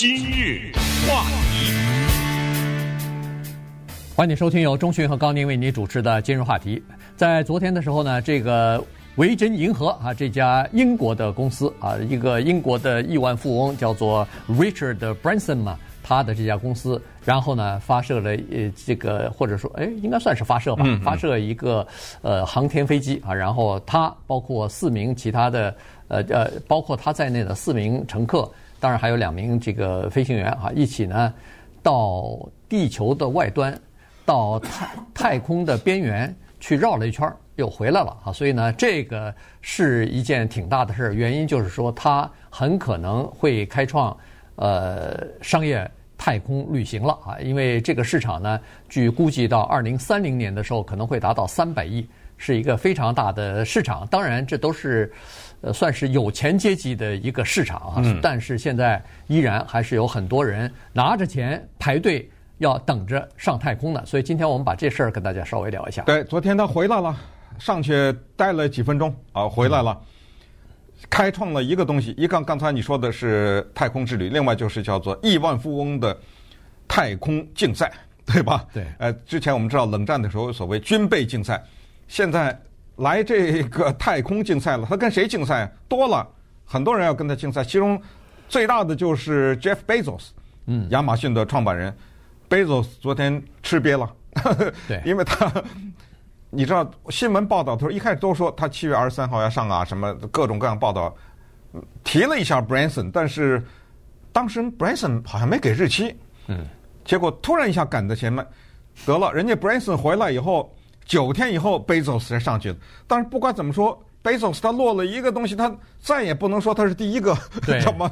今日话题，欢迎收听由钟讯和高宁为你主持的今日话题。在昨天的时候呢，这个维珍银河啊，这家英国的公司啊，一个英国的亿万富翁叫做 Richard Branson 嘛，他的这家公司，然后呢发射了呃这个或者说哎应该算是发射吧，发射一个呃航天飞机啊，然后他包括四名其他的呃呃包括他在内的四名乘客。当然还有两名这个飞行员啊，一起呢到地球的外端，到太太空的边缘去绕了一圈，又回来了啊。所以呢，这个是一件挺大的事儿。原因就是说，它很可能会开创呃商业太空旅行了啊。因为这个市场呢，据估计到二零三零年的时候可能会达到三百亿，是一个非常大的市场。当然，这都是。呃，算是有钱阶级的一个市场啊，嗯、但是现在依然还是有很多人拿着钱排队要等着上太空呢。所以今天我们把这事儿跟大家稍微聊一下。对，昨天他回来了，上去待了几分钟啊，回来了，嗯、开创了一个东西。一个刚才你说的是太空之旅，另外就是叫做亿万富翁的太空竞赛，对吧？对。呃，之前我们知道冷战的时候所谓军备竞赛，现在。来这个太空竞赛了，他跟谁竞赛？多了，很多人要跟他竞赛。其中最大的就是 Jeff Bezos，嗯，亚马逊的创办人。Bezos 昨天吃瘪了，对，因为他，你知道新闻报道的时候，一开始都说他七月二十三号要上啊，什么各种各样报道，提了一下 Branson，但是当时 Branson 好像没给日期，嗯，结果突然一下赶在前面，得了，人家 Branson 回来以后。九天以后，贝佐斯才上去的。但是不管怎么说，贝佐斯他落了一个东西，他再也不能说他是第一个 什么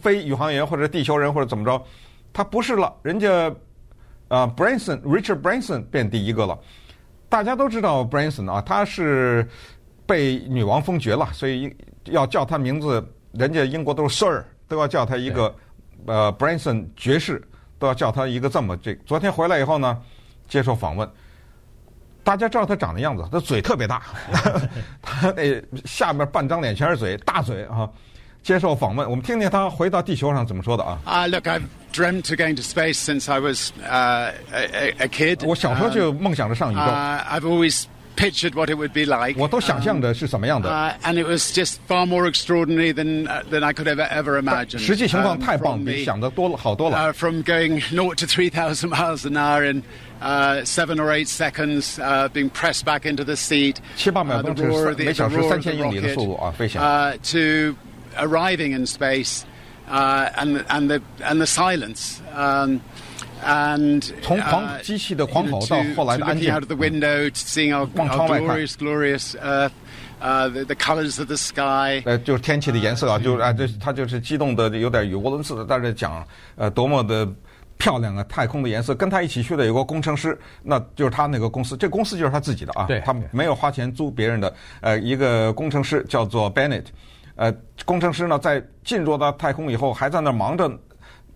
非宇航员或者地球人或者怎么着，他不是了。人家啊，Branson，Richard Branson 变第一个了。大家都知道 Branson 啊，他是被女王封爵了，所以要叫他名字，人家英国都是 Sir，都要叫他一个呃 Branson 爵士，都要叫他一个这么这。昨天回来以后呢，接受访问。大家知道他长的样子，他嘴特别大，他那下面半张脸全是嘴，大嘴啊！接受访问，我们听听他回到地球上怎么说的啊。啊，Look, I've dreamt of going to space since I was a a kid. 我小时候就梦想着上宇宙。I've always pictured what it would be like. 我都想象着是什么样的。And it was just far more extraordinary than than I could ever ever imagine. 实际情况太棒，比想的多了好多了。From going naught to three thousand miles an hour in Uh, seven or eight seconds, uh, being pressed back into the seat. 七八秒钟是每小时三千英里的速度啊，飞行。Uh, to arriving in space, uh, and and the and the silence, um, and 从狂机器的狂吼到后来的安静。Looking out of the window, seeing our, our glorious, glorious Earth, uh, the the colors of the sky. 呃，就是天气的颜色啊，就是啊，这他就是激动的有点语无伦次的在这讲，呃，多么的。漂亮啊！太空的颜色，跟他一起去的有个工程师，那就是他那个公司，这公司就是他自己的啊。对，他没有花钱租别人的。呃，一个工程师叫做 Bennett，呃，工程师呢在进入到太空以后，还在那忙着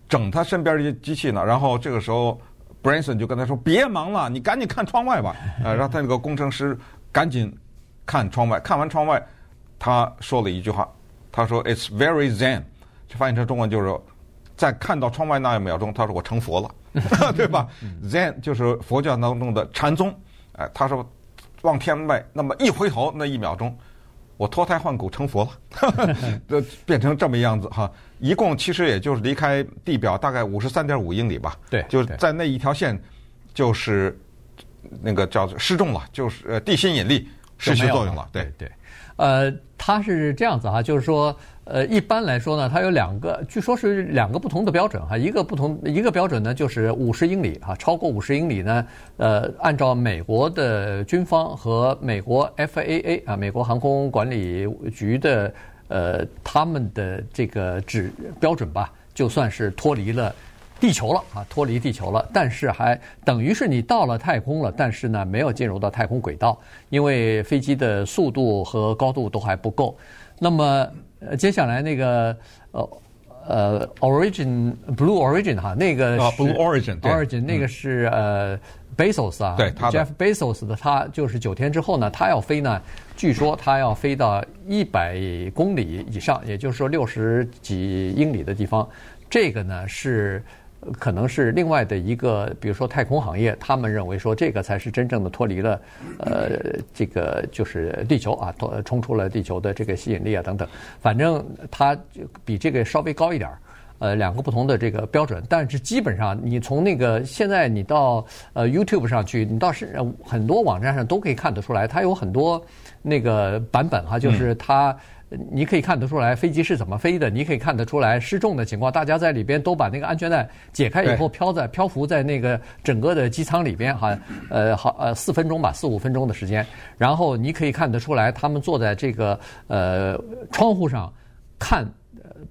整他身边的机器呢。然后这个时候，Branson 就跟他说：“别忙了，你赶紧看窗外吧。”呃，让他那个工程师赶紧看窗外。看完窗外，他说了一句话，他说：“It's very Zen。”就翻译成中文就是。在看到窗外那一秒钟，他说我成佛了，对吧？Zen 就是佛教当中的禅宗。哎，他说往天外那么一回头，那一秒钟，我脱胎换骨成佛了，就变成这么样子哈。一共其实也就是离开地表大概五十三点五英里吧。对，就是在那一条线，就是那个叫做失重了，就是呃地心引力失去作用了。对对，呃，他是这样子哈，就是说。呃，一般来说呢，它有两个，据说是两个不同的标准哈。一个不同，一个标准呢就是五十英里哈，超过五十英里呢，呃，按照美国的军方和美国 FAA 啊，美国航空管理局的呃他们的这个指标准吧，就算是脱离了地球了啊，脱离地球了。但是还等于是你到了太空了，但是呢没有进入到太空轨道，因为飞机的速度和高度都还不够。那么。呃，接下来那个呃呃，Origin Blue Origin 哈，那个是 Blue Origin Origin 那个是呃 Bezos 啊，对，Jeff Bezos 的他就是九天之后呢，他要飞呢，据说他要飞到一百公里以上，也就是说六十几英里的地方，这个呢是。可能是另外的一个，比如说太空行业，他们认为说这个才是真正的脱离了，呃，这个就是地球啊，脱冲出了地球的这个吸引力啊等等。反正它比这个稍微高一点儿，呃，两个不同的这个标准。但是基本上，你从那个现在你到呃 YouTube 上去，你到是很多网站上都可以看得出来，它有很多那个版本哈，就是它。你可以看得出来飞机是怎么飞的，你可以看得出来失重的情况。大家在里边都把那个安全带解开以后，飘在漂浮在那个整个的机舱里边，哈，呃，好，呃，四分钟吧，四五分钟的时间。然后你可以看得出来，他们坐在这个呃窗户上看，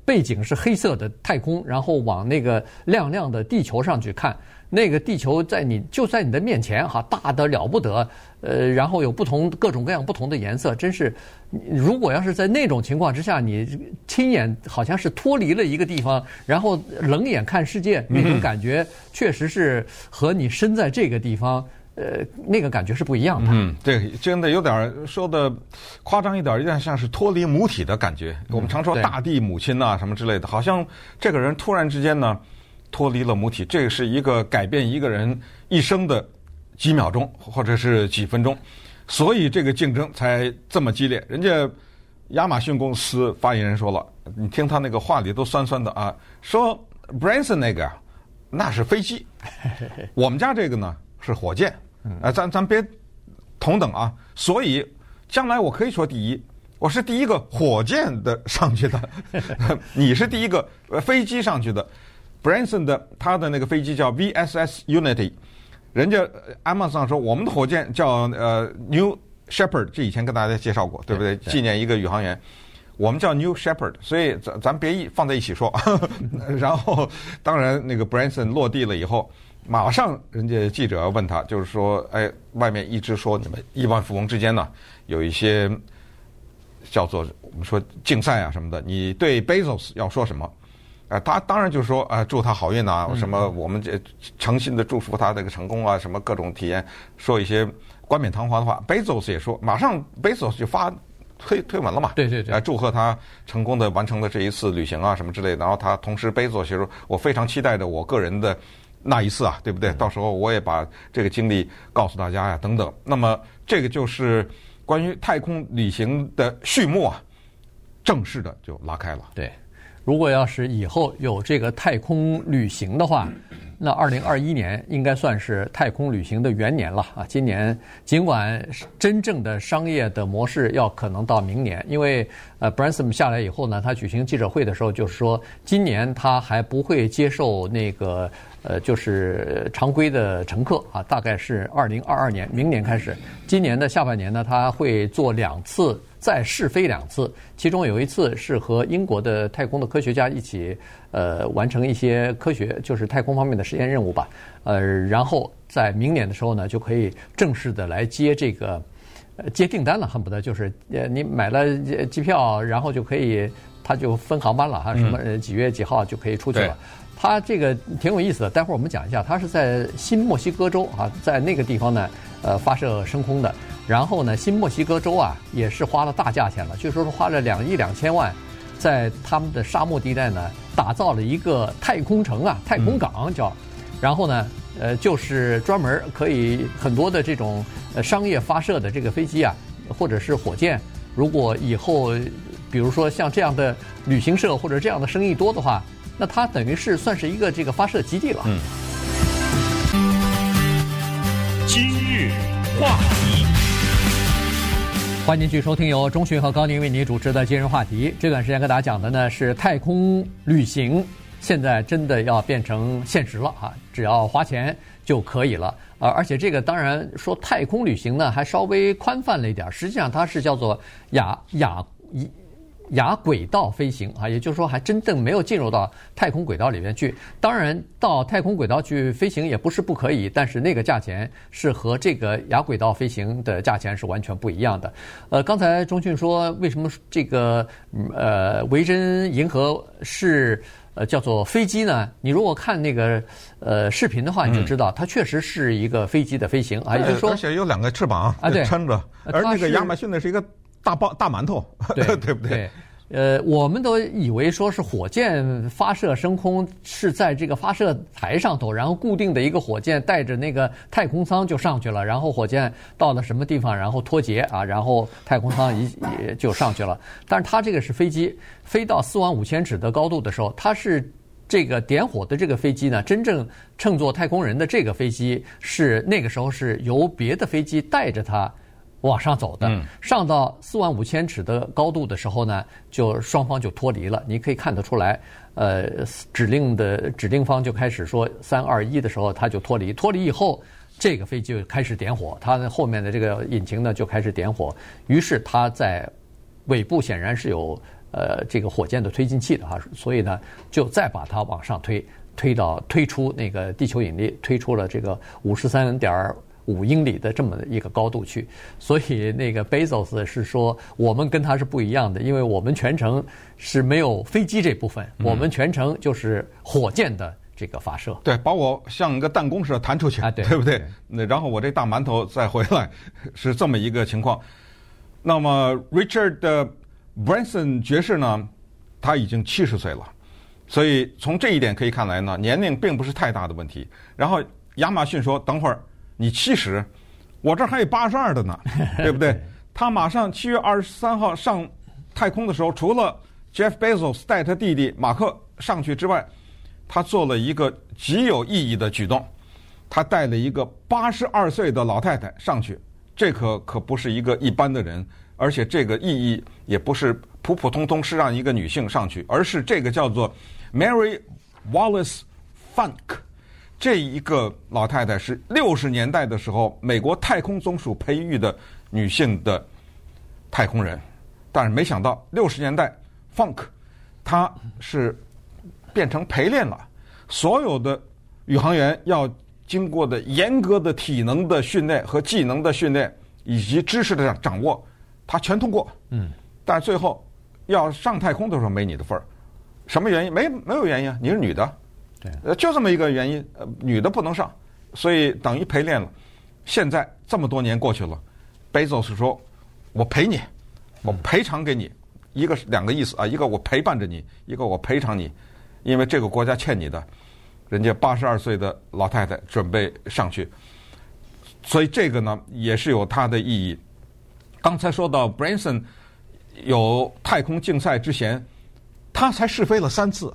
背景是黑色的太空，然后往那个亮亮的地球上去看。那个地球在你就在你的面前哈，大的了不得，呃，然后有不同各种各样不同的颜色，真是，如果要是在那种情况之下，你亲眼好像是脱离了一个地方，然后冷眼看世界，那种感觉确实是和你身在这个地方，呃，那个感觉是不一样的。嗯，对，真的有点说的夸张一点，有点像是脱离母体的感觉。我们常说大地母亲呐，什么之类的，好像这个人突然之间呢。脱离了母体，这是一个改变一个人一生的几秒钟或者是几分钟，所以这个竞争才这么激烈。人家亚马逊公司发言人说了，你听他那个话里都酸酸的啊，说 Branson 那个那是飞机，我们家这个呢是火箭，啊，咱咱别同等啊。所以将来我可以说第一，我是第一个火箭的上去的，你是第一个飞机上去的。Branson 的他的那个飞机叫 VSS Unity，人家 Amazon 说我们的火箭叫呃 New Shepard，这以前跟大家介绍过，对不对？纪念一个宇航员，我们叫 New Shepard，所以咱咱别一放在一起说。然后当然那个 Branson 落地了以后，马上人家记者要问他，就是说，哎，外面一直说你们亿万富翁之间呢有一些叫做我们说竞赛啊什么的，你对 Bezos 要说什么？啊，他当然就是说，啊，祝他好运呐，什么我们这诚心的祝福他这个成功啊，什么各种体验，说一些冠冕堂皇的话。Bezos 也说，马上 Bezos 就发推推文了嘛，对对对，来祝贺他成功的完成了这一次旅行啊，什么之类的。然后他同时 Bezos 也说，我非常期待着我个人的那一次啊，对不对？到时候我也把这个经历告诉大家呀，等等。那么这个就是关于太空旅行的序幕啊，正式的就拉开了。对。如果要是以后有这个太空旅行的话，那二零二一年应该算是太空旅行的元年了啊！今年尽管真正的商业的模式要可能到明年，因为呃，Branson 下来以后呢，他举行记者会的时候就是说，今年他还不会接受那个呃，就是常规的乘客啊，大概是二零二二年，明年开始，今年的下半年呢，他会做两次。再试飞两次，其中有一次是和英国的太空的科学家一起，呃，完成一些科学，就是太空方面的实验任务吧。呃，然后在明年的时候呢，就可以正式的来接这个，呃，接订单了，恨不得就是，呃，你买了机票，然后就可以，他就分航班了哈，什么几月几号就可以出去了。他这个挺有意思的，待会儿我们讲一下，他是在新墨西哥州啊，在那个地方呢，呃，发射升空的。然后呢，新墨西哥州啊，也是花了大价钱了，据说是花了两亿两千万，在他们的沙漠地带呢，打造了一个太空城啊，太空港叫，然后呢，呃，就是专门可以很多的这种呃商业发射的这个飞机啊，或者是火箭，如果以后比如说像这样的旅行社或者这样的生意多的话，那它等于是算是一个这个发射基地了。嗯。今日话题。欢迎继续收听由钟迅和高宁为您主持的今日话题。这段时间跟大家讲的呢是太空旅行，现在真的要变成现实了啊！只要花钱就可以了。呃，而且这个当然说太空旅行呢还稍微宽泛了一点，实际上它是叫做亚亚一。亚轨道飞行啊，也就是说还真正没有进入到太空轨道里面去。当然，到太空轨道去飞行也不是不可以，但是那个价钱是和这个亚轨道飞行的价钱是完全不一样的。呃，刚才钟迅说，为什么这个呃维珍银河是呃叫做飞机呢？你如果看那个呃视频的话，你就知道它确实是一个飞机的飞行啊，也就是说，而且有两个翅膀啊，对，撑着。而那个亚马逊的是一个。大包大馒头，对 对不对？呃，我们都以为说是火箭发射升空是在这个发射台上头，然后固定的一个火箭带着那个太空舱就上去了，然后火箭到了什么地方，然后脱节啊，然后太空舱一也就上去了。但是它这个是飞机飞到四万五千尺的高度的时候，它是这个点火的这个飞机呢，真正乘坐太空人的这个飞机是那个时候是由别的飞机带着它。往上走的，上到四万五千尺的高度的时候呢，就双方就脱离了。你可以看得出来，呃，指令的指令方就开始说三二一的时候，它就脱离。脱离以后，这个飞机就开始点火，它的后面的这个引擎呢就开始点火。于是它在尾部显然是有呃这个火箭的推进器的哈，所以呢就再把它往上推，推到推出那个地球引力，推出了这个五十三点。五英里的这么一个高度去，所以那个 Bezos 是说，我们跟他是不一样的，因为我们全程是没有飞机这部分，我们全程就是火箭的这个发射。嗯、对，把我像一个弹弓似的弹出去，啊、对，对不对？那然后我这大馒头再回来，是这么一个情况。那么 Richard Branson 爵士呢，他已经七十岁了，所以从这一点可以看来呢，年龄并不是太大的问题。然后亚马逊说，等会儿。你七十，我这还有八十二的呢，对不对？他马上七月二十三号上太空的时候，除了 Jeff Bezos 带他弟弟马克上去之外，他做了一个极有意义的举动，他带了一个八十二岁的老太太上去，这可可不是一个一般的人，而且这个意义也不是普普通通是让一个女性上去，而是这个叫做 Mary Wallace Funk。这一个老太太是六十年代的时候美国太空总署培育的女性的太空人，但是没想到六十年代 Funk，她是变成陪练了，所有的宇航员要经过的严格的体能的训练和技能的训练以及知识的掌握，她全通过。嗯，但最后要上太空的时候没你的份儿，什么原因？没没有原因啊，你是女的。呃，就这么一个原因，呃，女的不能上，所以等于陪练了。现在这么多年过去了，Bezos 说：“我陪你，我赔偿给你，一个是两个意思啊，一个我陪伴着你，一个我赔偿你，因为这个国家欠你的。人家八十二岁的老太太准备上去，所以这个呢也是有它的意义。刚才说到 Branson 有太空竞赛之前，他才试飞了三次。”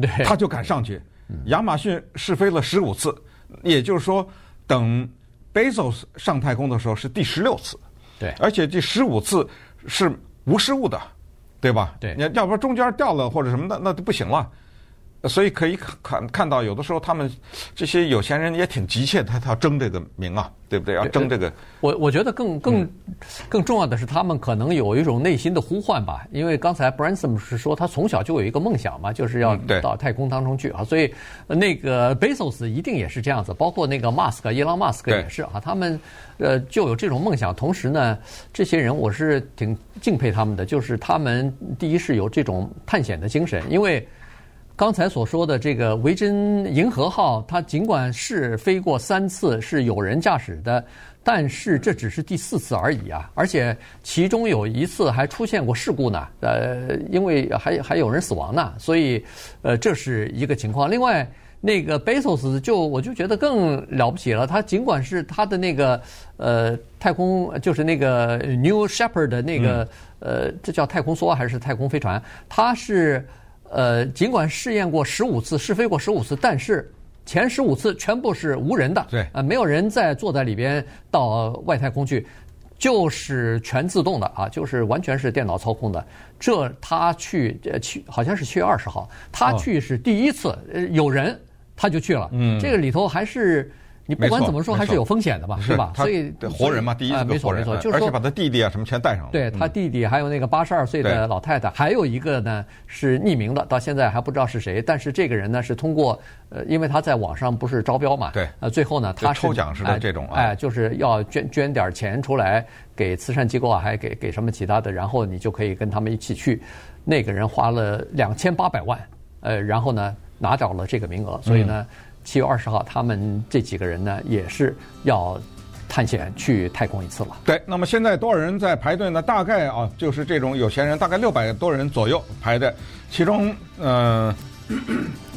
对，他就敢上去。亚马逊试飞了十五次，也就是说，等 Bezos 上太空的时候是第十六次。对，而且第十五次是无失误的，对吧？对，你要不然中间掉了或者什么的，那就不行了。所以可以看看到，有的时候他们这些有钱人也挺急切，他他要争这个名啊，对不对？要争这个。我我觉得更更更重要的是，他们可能有一种内心的呼唤吧。因为刚才 Branson 是说他从小就有一个梦想嘛，就是要到太空当中去啊。所以那个 Bezos 一定也是这样子，包括那个 Musk，伊朗 Musk 也是啊。他们呃就有这种梦想。同时呢，这些人我是挺敬佩他们的，就是他们第一是有这种探险的精神，因为。刚才所说的这个维珍银河号，它尽管是飞过三次，是有人驾驶的，但是这只是第四次而已啊！而且其中有一次还出现过事故呢，呃，因为还还有人死亡呢，所以呃，这是一个情况。另外，那个 Bezos 就我就觉得更了不起了，他尽管是他的那个呃太空，就是那个 New Shepard 的那个呃，这叫太空梭还是太空飞船？它是。呃，尽管试验过十五次，试飞过十五次，但是前十五次全部是无人的，对，呃，没有人在坐在里边到外太空去，就是全自动的啊，就是完全是电脑操控的。这他去，呃，去好像是七月二十号，他去是第一次，呃，有人他就去了，嗯，这个里头还是。你不管怎么说，还是有风险的吧，是吧？所以活人嘛，第一次没错没错，就是而且把他弟弟啊什么全带上了。对他弟弟，还有那个八十二岁的老太太，还有一个呢是匿名的，到现在还不知道是谁。但是这个人呢是通过呃，因为他在网上不是招标嘛，对，呃，最后呢他抽奖似的这种，哎，就是要捐捐点钱出来给慈善机构啊，还给给什么其他的，然后你就可以跟他们一起去。那个人花了两千八百万，呃，然后呢拿到了这个名额，所以呢。七月二十号，他们这几个人呢，也是要探险去太空一次了。对，那么现在多少人在排队呢？大概啊，就是这种有钱人，大概六百多人左右排队。其中，呃，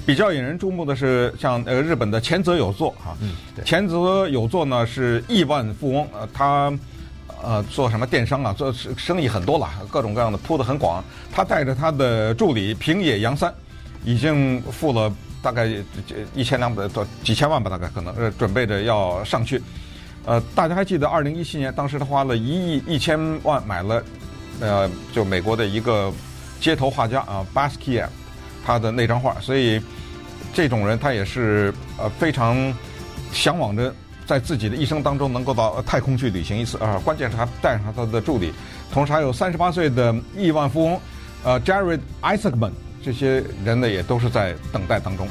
比较引人注目的是像呃日本的前泽有作啊，嗯，前泽有作呢是亿万富翁，呃，他呃做什么电商啊，做生意很多了，各种各样的铺得很广。他带着他的助理平野洋三，已经付了。大概一千两百多几千万吧，大概可能呃准备着要上去，呃，大家还记得二零一七年，当时他花了一亿一千万买了，呃，就美国的一个街头画家啊，Basquiat 他的那张画，所以这种人他也是呃非常向往着在自己的一生当中能够到太空去旅行一次啊，关键是他带上他的助理，同时还有三十八岁的亿万富翁呃 Jared Isaacman。这些人呢，也都是在等待当中。